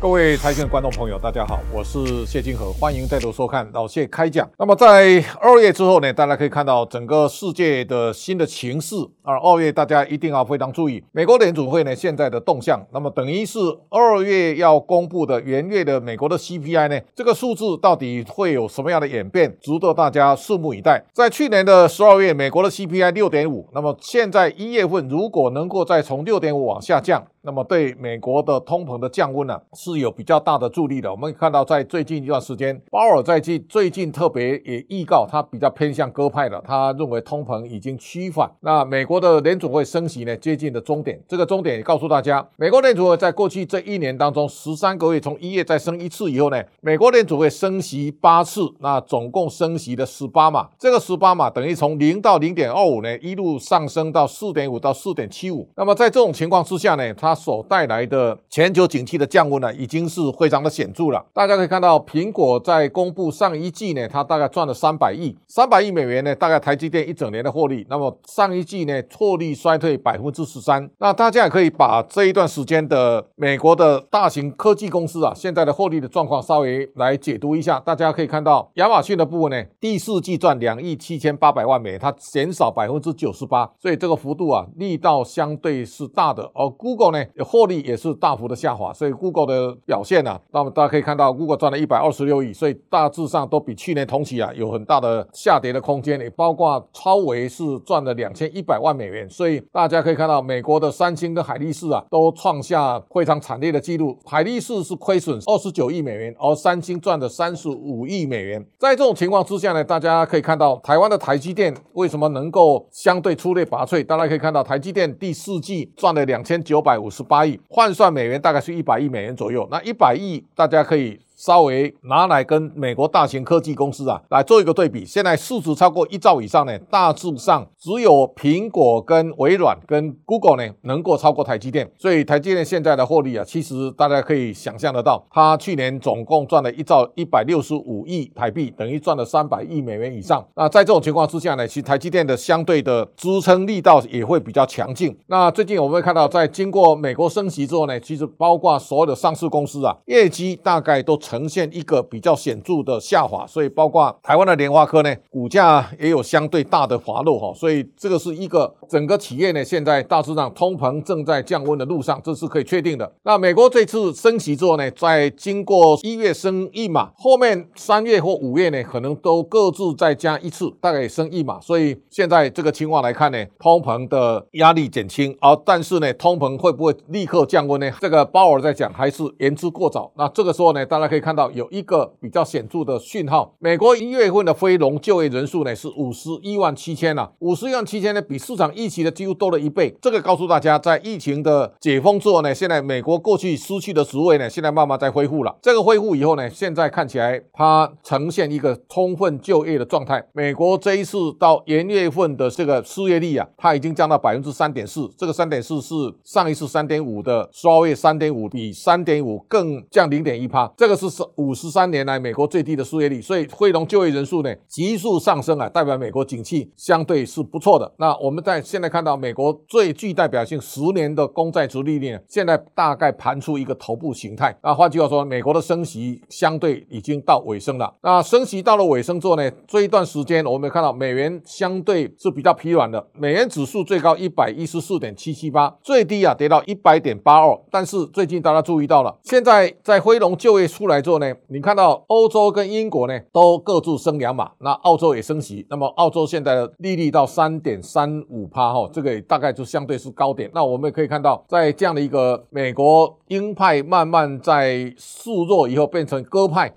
各位财经的观众朋友，大家好，我是谢金河，欢迎再度收看老谢开讲。那么在二月之后呢，大家可以看到整个世界的新的情势。而二月大家一定要非常注意美国联储会呢现在的动向。那么等于是二月要公布的元月的美国的 CPI 呢，这个数字到底会有什么样的演变，值得大家拭目以待。在去年的十二月，美国的 CPI 六点五，那么现在一月份如果能够再从六点五往下降。那么对美国的通膨的降温呢，是有比较大的助力的。我们看到在最近一段时间，鲍尔在近最近特别也预告，他比较偏向鸽派的，他认为通膨已经趋缓。那美国的联储会升息呢，接近的终点。这个终点也告诉大家，美国联储会在过去这一年当中，十三个月从一月再升一次以后呢，美国联储会升息八次，那总共升息的十八码。这个十八码等于从零到零点二五呢，一路上升到四点五到四点七五。那么在这种情况之下呢，它所带来的全球景气的降温呢，已经是非常的显著了。大家可以看到，苹果在公布上一季呢，它大概赚了三百亿，三百亿美元呢，大概台积电一整年的获利。那么上一季呢，获利衰退百分之十三。那大家也可以把这一段时间的美国的大型科技公司啊，现在的获利的状况稍微来解读一下。大家可以看到，亚马逊的部分呢，第四季赚两亿七千八百万美元，它减少百分之九十八，所以这个幅度啊，力道相对是大的。而 Google 呢？获利也是大幅的下滑，所以 Google 的表现呢，那么大家可以看到，Google 赚了一百二十六亿，所以大致上都比去年同期啊有很大的下跌的空间，也包括超维是赚了两千一百万美元，所以大家可以看到，美国的三星跟海力士啊都创下非常惨烈的记录，海力士是亏损二十九亿美元，而三星赚了三十五亿美元。在这种情况之下呢，大家可以看到台湾的台积电为什么能够相对出类拔萃？大家可以看到台积电第四季赚了两千九百五五十八。亿换算美元大概是一百亿美元左右，那一百亿大家可以。稍微拿来跟美国大型科技公司啊来做一个对比，现在市值超过一兆以上呢，大致上只有苹果跟微软跟 Google 呢能够超过台积电，所以台积电现在的获利啊，其实大家可以想象得到，它去年总共赚了一兆一百六十五亿台币，等于赚了三百亿美元以上。那在这种情况之下呢，其实台积电的相对的支撑力道也会比较强劲。那最近我们会看到，在经过美国升息之后呢，其实包括所有的上市公司啊，业绩大概都。呈现一个比较显著的下滑，所以包括台湾的联发科呢，股价也有相对大的滑落哈，所以这个是一个整个企业呢，现在大致上通膨正在降温的路上，这是可以确定的。那美国这次升息之后呢，在经过一月升一码，后面三月或五月呢，可能都各自再加一次，大概升一码。所以现在这个情况来看呢，通膨的压力减轻，而但是呢，通膨会不会立刻降温呢？这个鲍尔在讲还是言之过早。那这个时候呢，大家可以。以看到有一个比较显著的讯号，美国一月份的非农就业人数呢是五十一万七千了，五十一万七千呢比市场预期的几乎多了一倍。这个告诉大家，在疫情的解封之后呢，现在美国过去失去的职位呢，现在慢慢在恢复了。这个恢复以后呢，现在看起来它呈现一个充分就业的状态。美国这一次到元月份的这个失业率啊，它已经降到百分之三点四，这个三点四是上一次三点五的十二月三点五比三点五更降零点一帕，这个是。是五十三年来美国最低的失业率，所以非农就业人数呢急速上升啊，代表美国景气相对是不错的。那我们在现在看到美国最具代表性十年的公债值利率呢，现在大概盘出一个头部形态。那换句话说，美国的升息相对已经到尾声了。那升息到了尾声之后呢，这一段时间我们看到美元相对是比较疲软的，美元指数最高一百一十四点七七八，最低啊跌到一百点八二。但是最近大家注意到了，现在在非农就业出来。来做呢，你看到欧洲跟英国呢都各自升两码，那澳洲也升息，那么澳洲现在的利率到三点三五帕哈，这个大概就相对是高点。那我们也可以看到，在这样的一个美国鹰派慢慢在示弱以后，变成鸽派。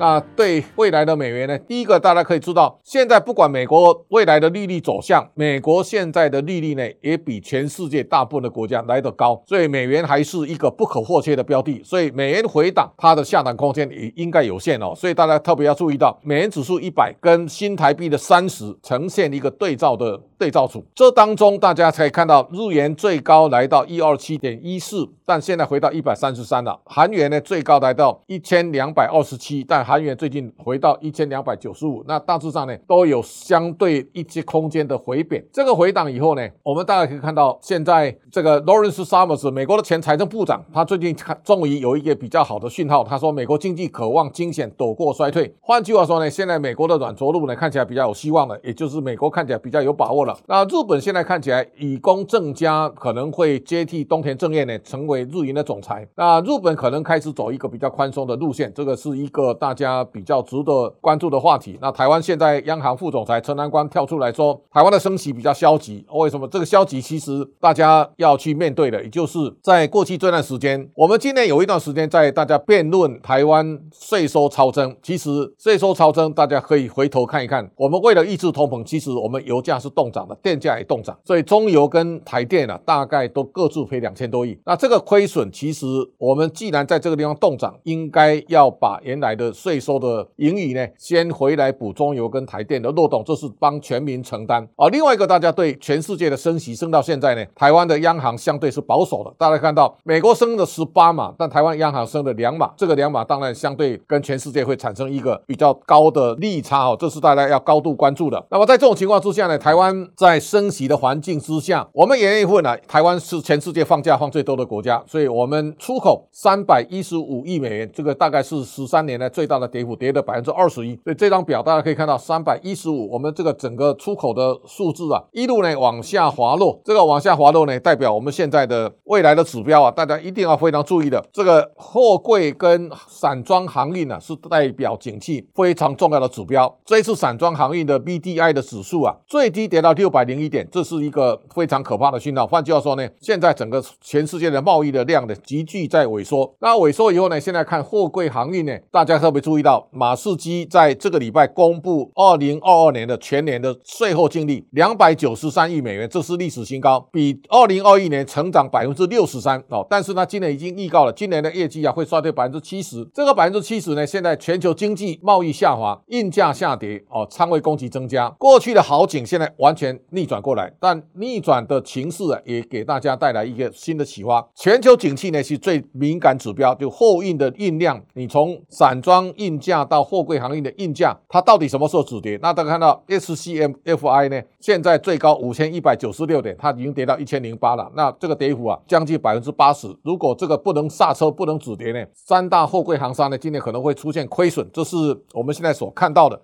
那对未来的美元呢？第一个大家可以知道，现在不管美国未来的利率走向，美国现在的利率呢也比全世界大部分的国家来得高，所以美元还是一个不可或缺的标的。所以美元回档，它的下档空间也应该有限哦。所以大家特别要注意到，美元指数一百跟新台币的三十呈现一个对照的对照组。这当中大家可以看到，日元最高来到一二七点一四。但现在回到一百三十三了。韩元呢最高来到一千两百二十七，但韩元最近回到一千两百九十五，那大致上呢都有相对一些空间的回贬。这个回档以后呢，我们大家可以看到，现在这个 Lawrence Summers 美国的前财政部长，他最近看终于有一个比较好的讯号，他说美国经济渴望惊险躲过衰退。换句话说呢，现在美国的软着陆呢看起来比较有希望了，也就是美国看起来比较有把握了。那日本现在看起来以公正家可能会接替东田正彦呢，成为日银的总裁。那日本可能开始走一个比较宽松的路线，这个是一个大家比较值得关注的话题。那台湾现在央行副总裁陈南光跳出来说，台湾的升息比较消极。为什么？这个消极其实大家要去面对的，也就是在过去这段时间，我们今年有一段时间在大家辩论台湾税收超增。其实税收超增，大家可以回头看一看，我们为了抑制通膨，其实我们油价是动涨的，电价也动涨，所以中油跟台电啊，大概都各自赔两千多亿。那这个亏损，其实我们既然在这个地方动涨，应该要把原来的税收的盈余呢，先回来补中油跟台电的漏洞，这是帮全民承担啊。另外一个，大家对全世界的升息升到现在呢，台湾的央行相对是保守的。大家看到美国升了十八码，但台湾央行升了两码，这个两码当然相对跟全世界会产生一个比较高的利差哦，这是大家要高度关注的。那么在这种情况之下呢，台湾在升息的环境之下，我们也会呢，台湾是全世界放假放最多的国家，所以我们出口三百一十五亿美元，这个大概是十三年来最大的跌幅，跌了百分之二十一。所以这张表大家可以看到，三百一十五，我们这个整个出口的数字啊，一路呢往下滑落，这个往下滑落呢，代表我们现在的未来的指标啊，大家一定要非常注意的，这个货柜跟散装航运呢，是代表景气非常重要的指标。这一次散装航运的 B D I 的指数啊，最低跌到六百零一点，这是一个非常可怕的讯号。换句话说呢，现在整个全世界的贸易的量呢，急剧在萎缩。那萎缩以后呢，现在看货柜航运呢，大家特别注意到，马士基在这个礼拜公布二零二二年的全年的税后净利两百九十三亿美元，这是历史新高，比二零二一年成长百分之六十三哦。但是呢，今年已经预告了，今年的业绩啊会衰退百分之七十。这个百分之七十呢，现在全球经济贸易下滑，运价下跌哦，仓位供给增加，过去的好景现在完全逆转过来。但逆转的情势啊，也给大家带来一个新的启发。全球景气呢是最敏感指标，就货运的运量，你从散装运价到货柜航运的运价，它到底什么时候止跌？那大家看到 SCMFI 呢，现在最高五千一百九十六点，它已经跌到一千零八了。那这个跌幅啊，将近百分之八十。如果这个不能刹车，不能止跌呢，三大货柜行商呢，今年可能会出现亏损，这是我们现在所看到的。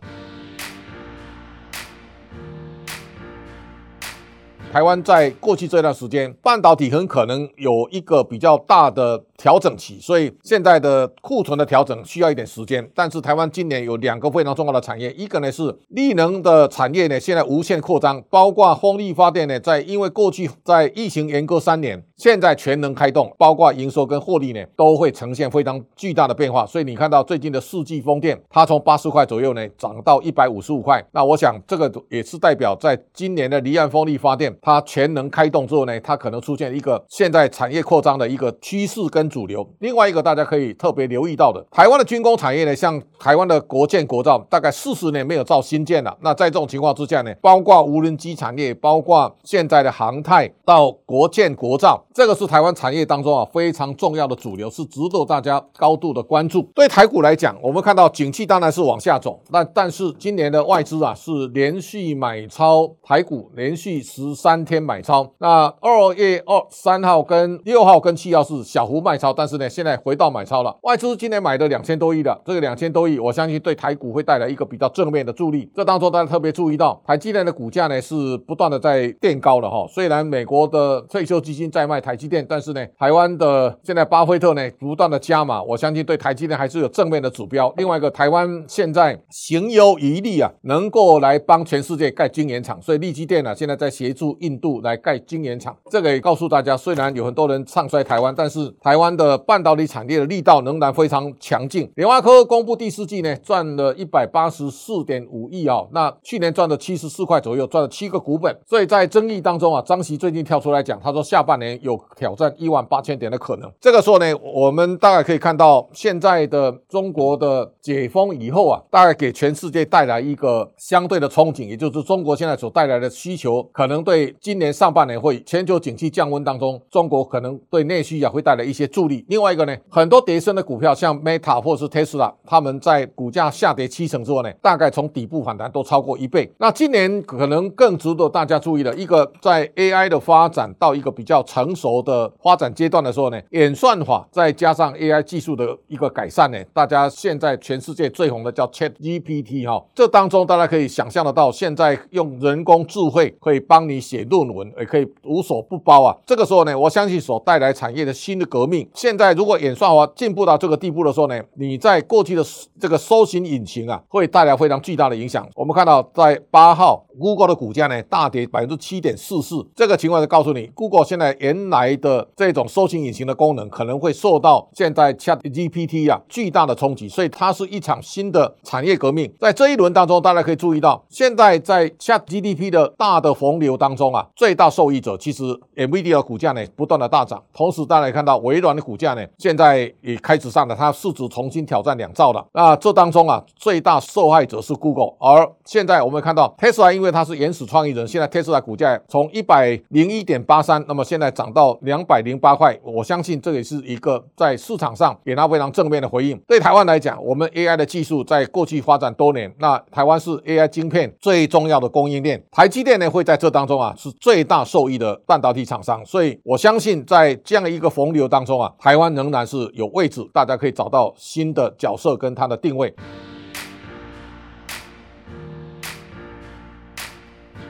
台湾在过去这段时间，半导体很可能有一个比较大的调整期，所以现在的库存的调整需要一点时间。但是台湾今年有两个非常重要的产业，一个呢是力能的产业呢，现在无限扩张，包括风力发电呢，在因为过去在疫情严格三年，现在全能开动，包括营收跟获利呢，都会呈现非常巨大的变化。所以你看到最近的世纪风电，它从八十块左右呢涨到一百五十五块，那我想这个也是代表在今年的离岸风力发电。它全能开动之后呢，它可能出现一个现在产业扩张的一个趋势跟主流。另外一个大家可以特别留意到的，台湾的军工产业呢，像台湾的国建国造，大概四十年没有造新建了。那在这种情况之下呢，包括无人机产业，包括现在的航太到国建国造，这个是台湾产业当中啊非常重要的主流，是值得大家高度的关注。对台股来讲，我们看到景气当然是往下走，那但是今年的外资啊是连续买超台股，连续十三。三天买超，那二月二三号跟六号跟七号是小幅卖超，但是呢，现在回到买超了。外资今年买的两千多亿的，这个两千多亿，我相信对台股会带来一个比较正面的助力。这当中大家特别注意到，台积电的股价呢是不断的在垫高了哈。虽然美国的退休基金在卖台积电，但是呢，台湾的现在巴菲特呢不断的加码，我相信对台积电还是有正面的指标。另外一个，台湾现在行有余力啊，能够来帮全世界盖晶圆厂，所以立基电呢现在在协助。印度来盖晶圆厂，这个也告诉大家，虽然有很多人唱衰台湾，但是台湾。湾的半导体产业的力道仍然非常强劲。联发科公布第四季呢，赚了一百八十四点五亿啊，那去年赚了七十四块左右，赚了七个股本。所以在争议当中啊，张琦最近跳出来讲，他说下半年有挑战一万八千点的可能。这个时候呢，我们大概可以看到现在的中国的解封以后啊，大概给全世界带来一个相对的憧憬，也就是中国现在所带来的需求，可能对今年上半年会全球景气降温当中，中国可能对内需啊会带来一些助力。另外一个呢，很多跌升的股票，像 Meta 或是 Tesla，他们在股价下跌七成之后呢，大概从底部反弹都超过一倍。那今年可能更值得大家注意的一个，在 AI 的发展到一个比较成熟的发展阶段的时候呢，演算法再加上 AI 技术的一个改善呢，大家现在全世界最红的叫 ChatGPT 哈，这当中大家可以想象得到，现在用人工智慧可以帮你写论文，也可以无所不包啊。这个时候呢，我相信所带来产业的新的革命。现在如果演算法进步到这个地步的时候呢，你在过去的这个搜寻引擎啊，会带来非常巨大的影响。我们看到在八号，Google 的股价呢大跌百分之七点四四，这个情况就告诉你，Google 现在原来的这种搜寻引擎的功能可能会受到现在 ChatGPT 啊巨大的冲击，所以它是一场新的产业革命。在这一轮当中，大家可以注意到，现在在 ChatGPT 的大的洪流当中啊，最大受益者其实 NVIDIA 的股价呢不断的大涨，同时大家也看到微软的股价呢现在也开始上了，它市值重新挑战两兆了。那这当中啊，最大受害者是 Google，而现在我们看到 Tesla，因为它是原始创意人，现在 Tesla 股价从一百零一点八三，那么现在涨到两百零八块，我相信这也是一个在市场上给它非常正面的回应。对台湾来讲，我们 AI 的技术在过去发展多年，那台湾是 AI 晶片最重要的供应链，台积电呢会在这当中啊是最大受益的半导体厂商，所以我相信在这样一个洪流当中啊，台湾仍然是有位置，大家可以找到新的角色跟它的定位。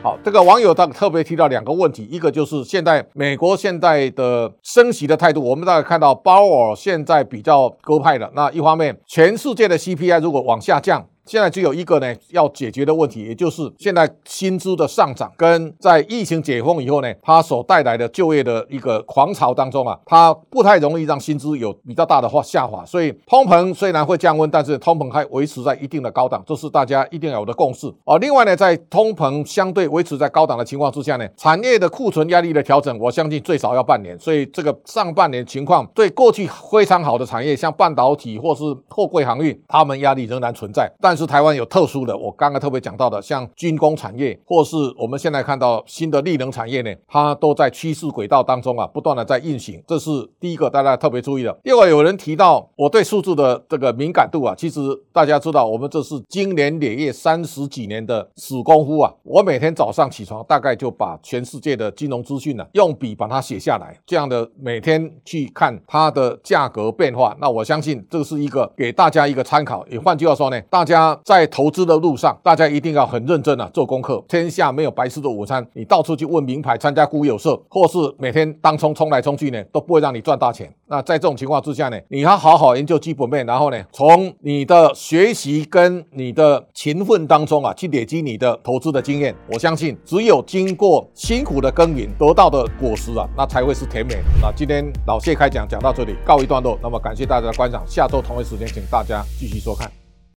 好，这个网友他特别提到两个问题，一个就是现在美国现在的升息的态度，我们大概看到鲍尔现在比较鸽派的，那一方面，全世界的 CPI 如果往下降。现在只有一个呢要解决的问题，也就是现在薪资的上涨跟在疫情解封以后呢，它所带来的就业的一个狂潮当中啊，它不太容易让薪资有比较大的话下滑。所以通膨虽然会降温，但是通膨还维持在一定的高档，这是大家一定要有的共识啊。另外呢，在通膨相对维持在高档的情况之下呢，产业的库存压力的调整，我相信最少要半年。所以这个上半年情况对过去非常好的产业，像半导体或是货柜航运，他们压力仍然存在，但。但是台湾有特殊的，我刚刚特别讲到的，像军工产业，或是我们现在看到新的力能产业呢，它都在趋势轨道当中啊，不断的在运行，这是第一个大家特别注意的。第二，有人提到我对数字的这个敏感度啊，其实大家知道，我们这是经年累月三十几年的死功夫啊。我每天早上起床，大概就把全世界的金融资讯呢，用笔把它写下来，这样的每天去看它的价格变化。那我相信这是一个给大家一个参考。也换句话说呢，大家家。在投资的路上，大家一定要很认真啊，做功课。天下没有白吃的午餐，你到处去问名牌、参加股友社，或是每天当冲冲来冲去呢，都不会让你赚大钱。那在这种情况之下呢，你要好好研究基本面，然后呢，从你的学习跟你的勤奋当中啊，去累积你的投资的经验。我相信，只有经过辛苦的耕耘得到的果实啊，那才会是甜美。那今天老谢开讲讲到这里，告一段落。那么感谢大家的观赏，下周同一时间，请大家继续收看。